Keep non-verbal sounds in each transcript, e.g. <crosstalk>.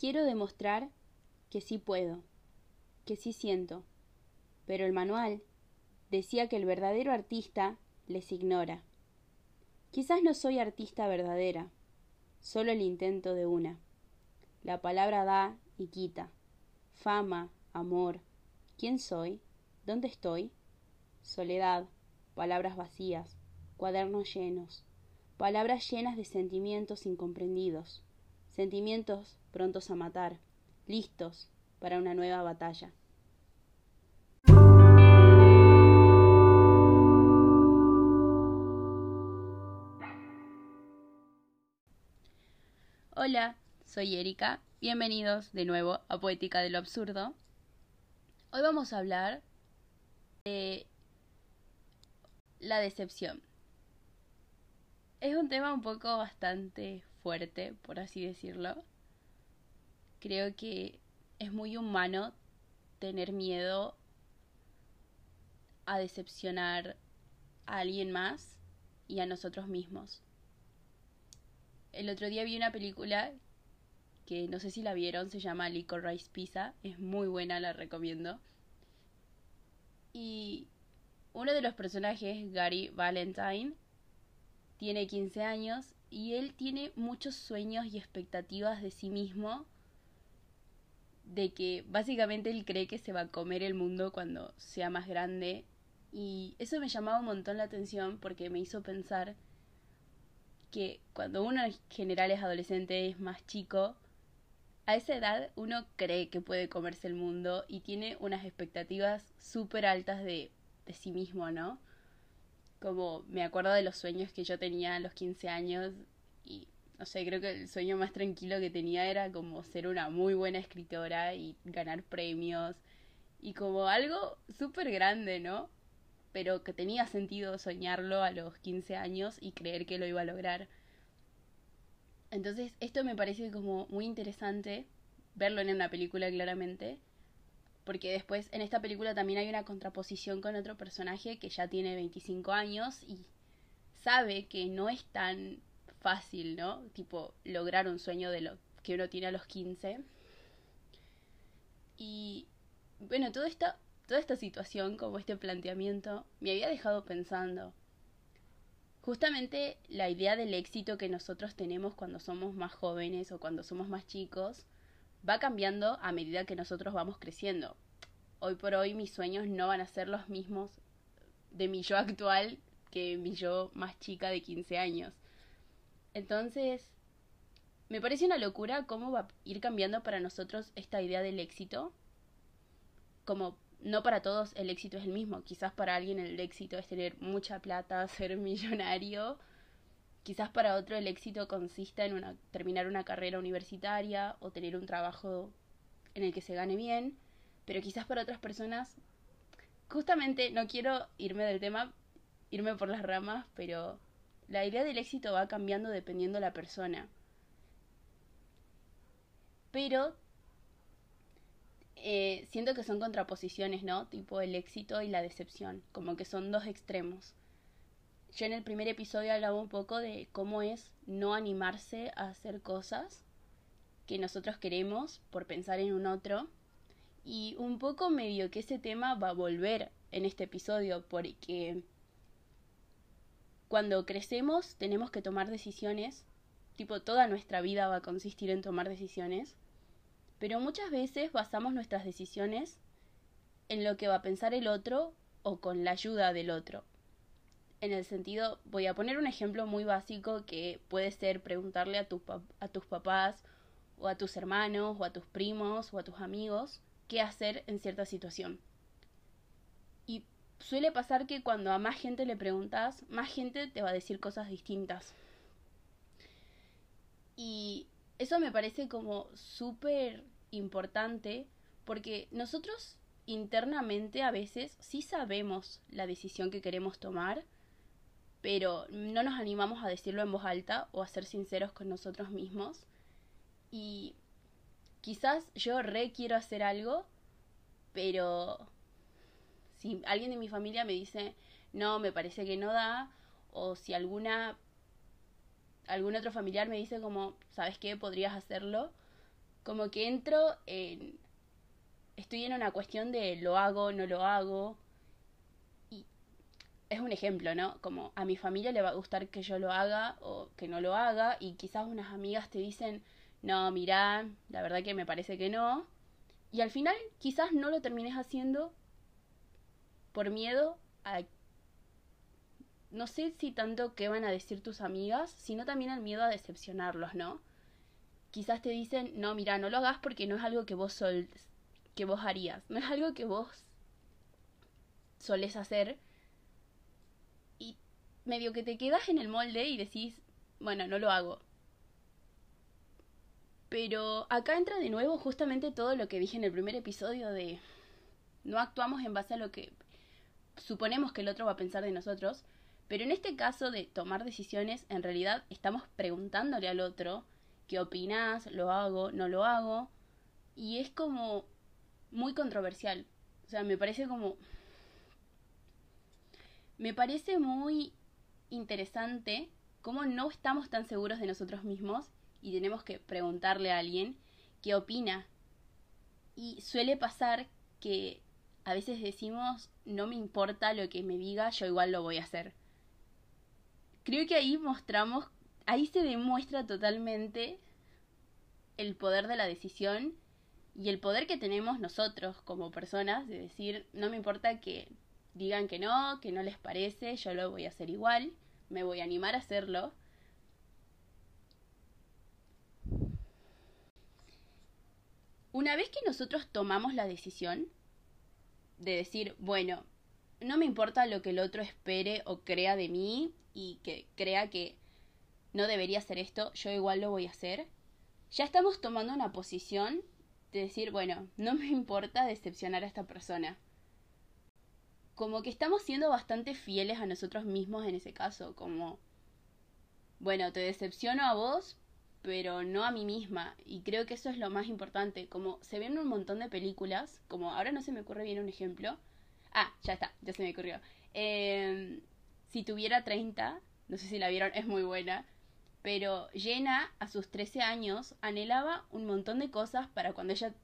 Quiero demostrar que sí puedo, que sí siento, pero el manual decía que el verdadero artista les ignora. Quizás no soy artista verdadera, solo el intento de una. La palabra da y quita. Fama, amor. ¿Quién soy? ¿Dónde estoy? Soledad, palabras vacías, cuadernos llenos, palabras llenas de sentimientos incomprendidos, sentimientos prontos a matar, listos para una nueva batalla. Hola, soy Erika, bienvenidos de nuevo a Poética de lo Absurdo. Hoy vamos a hablar de la decepción. Es un tema un poco bastante fuerte, por así decirlo. Creo que es muy humano tener miedo a decepcionar a alguien más y a nosotros mismos. El otro día vi una película que no sé si la vieron, se llama Licorice Pizza, es muy buena, la recomiendo. Y uno de los personajes, Gary Valentine, tiene 15 años y él tiene muchos sueños y expectativas de sí mismo de que básicamente él cree que se va a comer el mundo cuando sea más grande y eso me llamaba un montón la atención porque me hizo pensar que cuando uno en general es adolescente, es más chico, a esa edad uno cree que puede comerse el mundo y tiene unas expectativas súper altas de, de sí mismo, ¿no? Como me acuerdo de los sueños que yo tenía a los 15 años y no sé, creo que el sueño más tranquilo que tenía era como ser una muy buena escritora y ganar premios y como algo súper grande, ¿no? Pero que tenía sentido soñarlo a los 15 años y creer que lo iba a lograr. Entonces, esto me parece como muy interesante verlo en una película claramente, porque después en esta película también hay una contraposición con otro personaje que ya tiene 25 años y sabe que no es tan fácil, ¿no? Tipo, lograr un sueño de lo que uno tiene a los 15. Y bueno, toda esta, toda esta situación, como este planteamiento, me había dejado pensando. Justamente la idea del éxito que nosotros tenemos cuando somos más jóvenes o cuando somos más chicos va cambiando a medida que nosotros vamos creciendo. Hoy por hoy mis sueños no van a ser los mismos de mi yo actual que mi yo más chica de 15 años. Entonces, me parece una locura cómo va a ir cambiando para nosotros esta idea del éxito. Como no para todos el éxito es el mismo. Quizás para alguien el éxito es tener mucha plata, <laughs> ser millonario. Quizás para otro el éxito consiste en terminar una carrera universitaria o tener un trabajo en el que se gane bien. Pero quizás para otras personas, justamente no quiero irme del tema, irme por las ramas, pero la idea del éxito va cambiando dependiendo de la persona. Pero eh, siento que son contraposiciones, ¿no? Tipo el éxito y la decepción, como que son dos extremos. Yo en el primer episodio hablaba un poco de cómo es no animarse a hacer cosas que nosotros queremos por pensar en un otro. Y un poco medio que ese tema va a volver en este episodio porque cuando crecemos tenemos que tomar decisiones, tipo toda nuestra vida va a consistir en tomar decisiones, pero muchas veces basamos nuestras decisiones en lo que va a pensar el otro o con la ayuda del otro. En el sentido, voy a poner un ejemplo muy básico que puede ser preguntarle a, a tus papás o a tus hermanos o a tus primos o a tus amigos qué hacer en cierta situación suele pasar que cuando a más gente le preguntas, más gente te va a decir cosas distintas. Y eso me parece como súper importante porque nosotros internamente a veces sí sabemos la decisión que queremos tomar, pero no nos animamos a decirlo en voz alta o a ser sinceros con nosotros mismos. Y quizás yo re quiero hacer algo, pero si alguien de mi familia me dice, no, me parece que no da, o si alguna algún otro familiar me dice como, ¿sabes qué? Podrías hacerlo. como que entro en... Estoy en una cuestión de lo hago, no lo hago. Es un ejemplo, ¿no? Como a mi familia le va a gustar que yo lo haga o que no lo haga y quizás unas amigas te dicen, no, mirá, la verdad que me parece que no. Y al final quizás no lo termines haciendo por miedo a... No sé si tanto qué van a decir tus amigas, sino también al miedo a decepcionarlos, ¿no? Quizás te dicen, no, mira, no lo hagas porque no es algo que vos sol que vos harías, no es algo que vos solés hacer. Medio que te quedas en el molde y decís, bueno, no lo hago. Pero acá entra de nuevo justamente todo lo que dije en el primer episodio de no actuamos en base a lo que suponemos que el otro va a pensar de nosotros, pero en este caso de tomar decisiones, en realidad estamos preguntándole al otro qué opinas, lo hago, no lo hago, y es como muy controversial. O sea, me parece como... Me parece muy interesante cómo no estamos tan seguros de nosotros mismos y tenemos que preguntarle a alguien qué opina. Y suele pasar que a veces decimos, no me importa lo que me diga, yo igual lo voy a hacer. Creo que ahí mostramos, ahí se demuestra totalmente el poder de la decisión y el poder que tenemos nosotros como personas de decir, no me importa que digan que no, que no les parece, yo lo voy a hacer igual, me voy a animar a hacerlo Una vez que nosotros tomamos la decisión de decir, bueno, no me importa lo que el otro espere o crea de mí y que crea que no debería hacer esto, yo igual lo voy a hacer, ya estamos tomando una posición de decir, bueno, no me importa decepcionar a esta persona. Como que estamos siendo bastante fieles a nosotros mismos en ese caso, como, bueno, te decepciono a vos, pero no a mí misma. Y creo que eso es lo más importante. Como se ven un montón de películas, como ahora no se me ocurre bien un ejemplo. Ah, ya está, ya se me ocurrió. Em, si tuviera 30, no sé si la vieron, es muy buena. Pero Jenna, a sus 13 años, anhelaba un montón de cosas para cuando ella,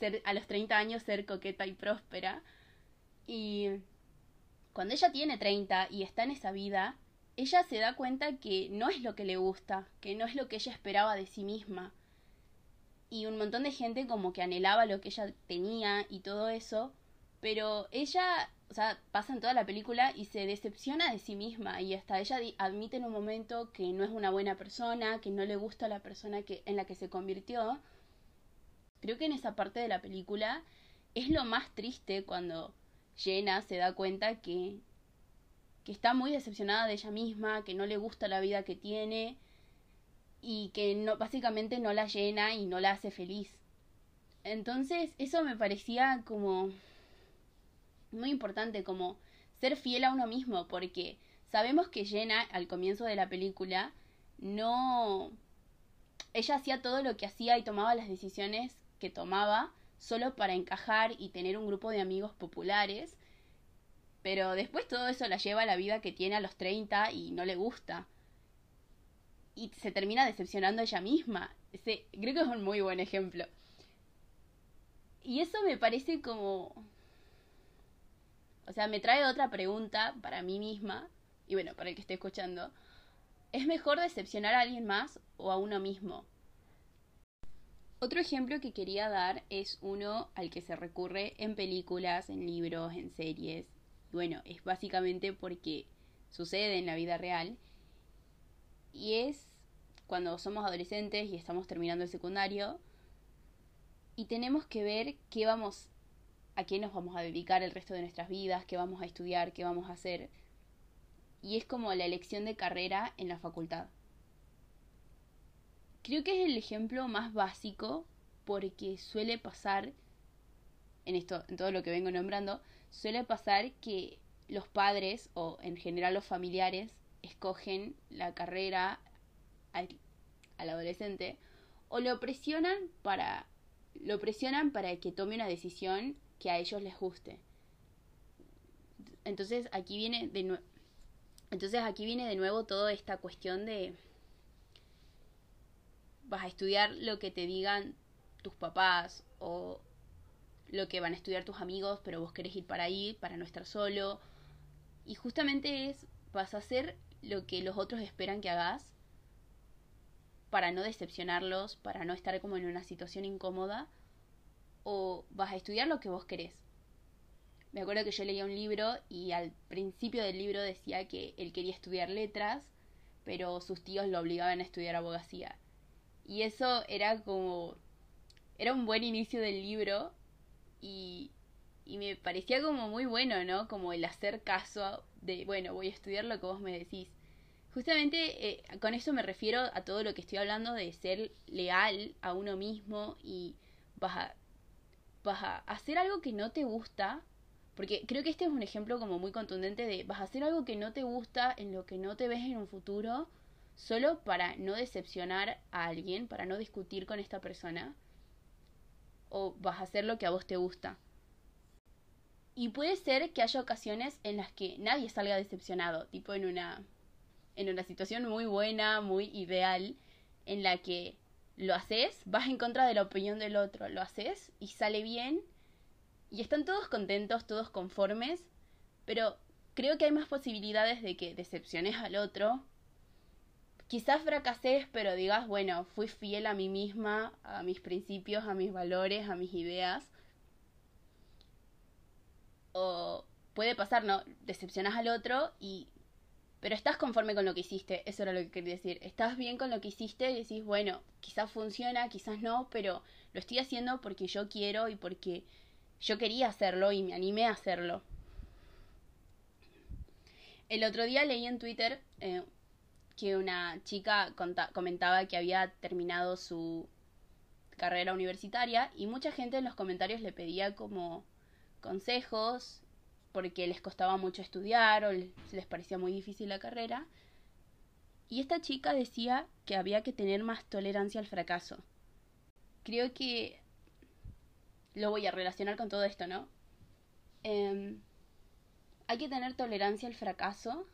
ser, a los 30 años, ser coqueta y próspera. Y cuando ella tiene 30 y está en esa vida, ella se da cuenta que no es lo que le gusta, que no es lo que ella esperaba de sí misma. Y un montón de gente como que anhelaba lo que ella tenía y todo eso, pero ella, o sea, pasa en toda la película y se decepciona de sí misma y hasta ella admite en un momento que no es una buena persona, que no le gusta la persona que en la que se convirtió. Creo que en esa parte de la película es lo más triste cuando Jenna se da cuenta que que está muy decepcionada de ella misma, que no le gusta la vida que tiene y que no, básicamente no la llena y no la hace feliz. Entonces eso me parecía como muy importante, como ser fiel a uno mismo, porque sabemos que Jenna al comienzo de la película no... Ella hacía todo lo que hacía y tomaba las decisiones que tomaba solo para encajar y tener un grupo de amigos populares pero después todo eso la lleva a la vida que tiene a los 30 y no le gusta. Y se termina decepcionando ella misma. Creo que es un muy buen ejemplo. Y eso me parece como... O sea, me trae otra pregunta para mí misma, y bueno, para el que esté escuchando. ¿Es mejor decepcionar a alguien más o a uno mismo? Otro ejemplo que quería dar es uno al que se recurre en películas, en libros, en series, bueno, es básicamente porque sucede en la vida real. Y es cuando somos adolescentes y estamos terminando el secundario y tenemos que ver qué vamos a qué nos vamos a dedicar el resto de nuestras vidas, qué vamos a estudiar, qué vamos a hacer. Y es como la elección de carrera en la facultad. Creo que es el ejemplo más básico porque suele pasar en esto en todo lo que vengo nombrando, suele pasar que los padres o en general los familiares escogen la carrera al, adolescente o lo presionan para lo presionan para que tome una decisión que a ellos les guste. Entonces aquí viene de entonces aquí viene de nuevo toda esta cuestión de vas a estudiar lo que te digan tus papás o lo que van a estudiar tus amigos, pero vos querés ir para ahí, para no estar solo. Y justamente es, vas a hacer lo que los otros esperan que hagas para no decepcionarlos, para no estar como en una situación incómoda, o vas a estudiar lo que vos querés. Me acuerdo que yo leía un libro y al principio del libro decía que él quería estudiar letras, pero sus tíos lo obligaban a estudiar abogacía. Y eso era como... Era un buen inicio del libro y, y me parecía como muy bueno, ¿no? Como el hacer caso de, bueno, voy a estudiar lo que vos me decís. Justamente eh, con eso me refiero a todo lo que estoy hablando de ser leal a uno mismo y vas a, vas a hacer algo que no te gusta, porque creo que este es un ejemplo como muy contundente de vas a hacer algo que no te gusta, en lo que no te ves en un futuro, solo para no decepcionar a alguien, para no discutir con esta persona, o vas a hacer lo que a vos te gusta. Y puede ser que haya ocasiones en las que nadie salga decepcionado, tipo en una en una situación muy buena, muy ideal, en la que lo haces, vas en contra de la opinión del otro, lo haces y sale bien y están todos contentos, todos conformes, pero creo que hay más posibilidades de que decepciones al otro. Quizás fracases, pero digas, bueno, fui fiel a mí misma, a mis principios, a mis valores, a mis ideas. O puede pasar, ¿no? Decepcionas al otro y pero estás conforme con lo que hiciste, eso era lo que quería decir. Estás bien con lo que hiciste y decís, bueno, quizás funciona, quizás no, pero lo estoy haciendo porque yo quiero y porque yo quería hacerlo y me animé a hacerlo. El otro día leí en Twitter eh, que una chica comentaba que había terminado su carrera universitaria y mucha gente en los comentarios le pedía como consejos porque les costaba mucho estudiar o les, parecía muy difícil la carrera. Y esta chica decía que había que tener más tolerancia al fracaso. Creo que lo voy a relacionar con todo esto, ¿no? Em, hay que tener tolerancia al fracaso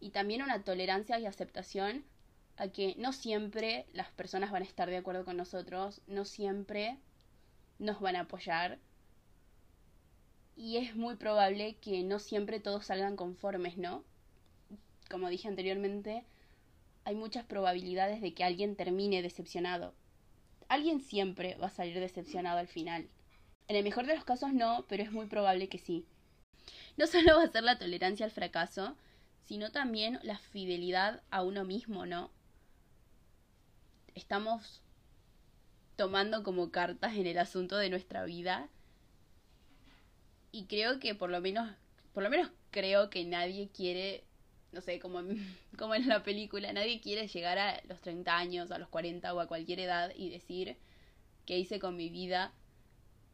y también una tolerancia y aceptación a que no siempre las personas van a estar de acuerdo con nosotros, no siempre nos van a apoyar, y es muy probable que no siempre todos salgan conformes, ¿no? Como dije anteriormente, hay muchas probabilidades de que alguien termine decepcionado. Alguien siempre va a salir decepcionado al final. En el mejor de los casos no, pero es muy probable que sí. No solo va a ser la tolerancia al fracaso, sino también la fidelidad a uno mismo, ¿no? Estamos tomando como cartas en el asunto de nuestra vida y creo que por lo menos, por lo menos creo que nadie quiere, no sé, como <laughs> como en la película, nadie quiere llegar a los 30 años, a los 40 o a cualquier edad y decir qué hice con mi vida,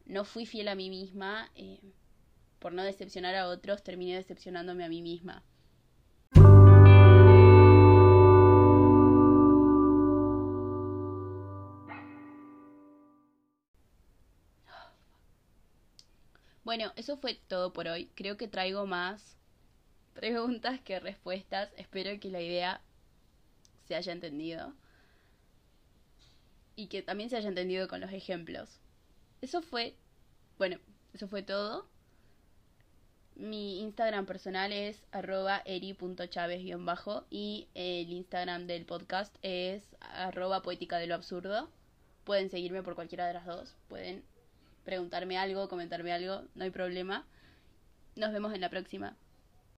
no fui fiel a mí misma, eh, por no decepcionar a otros, terminé decepcionándome a mí misma. Bueno, eso fue todo por hoy. Creo que traigo más <laughs> preguntas que respuestas. Espero que la idea se haya entendido. Y que también se haya entendido con los ejemplos. Eso fue, bueno, eso fue todo. Mi Instagram personal es arroba eri.chaves-bajo y el Instagram del podcast es arroba poética de lo absurdo. Pueden seguirme por cualquiera de las dos. Pueden preguntarme algo, comentarme algo, no hay problema. Nos vemos en la próxima.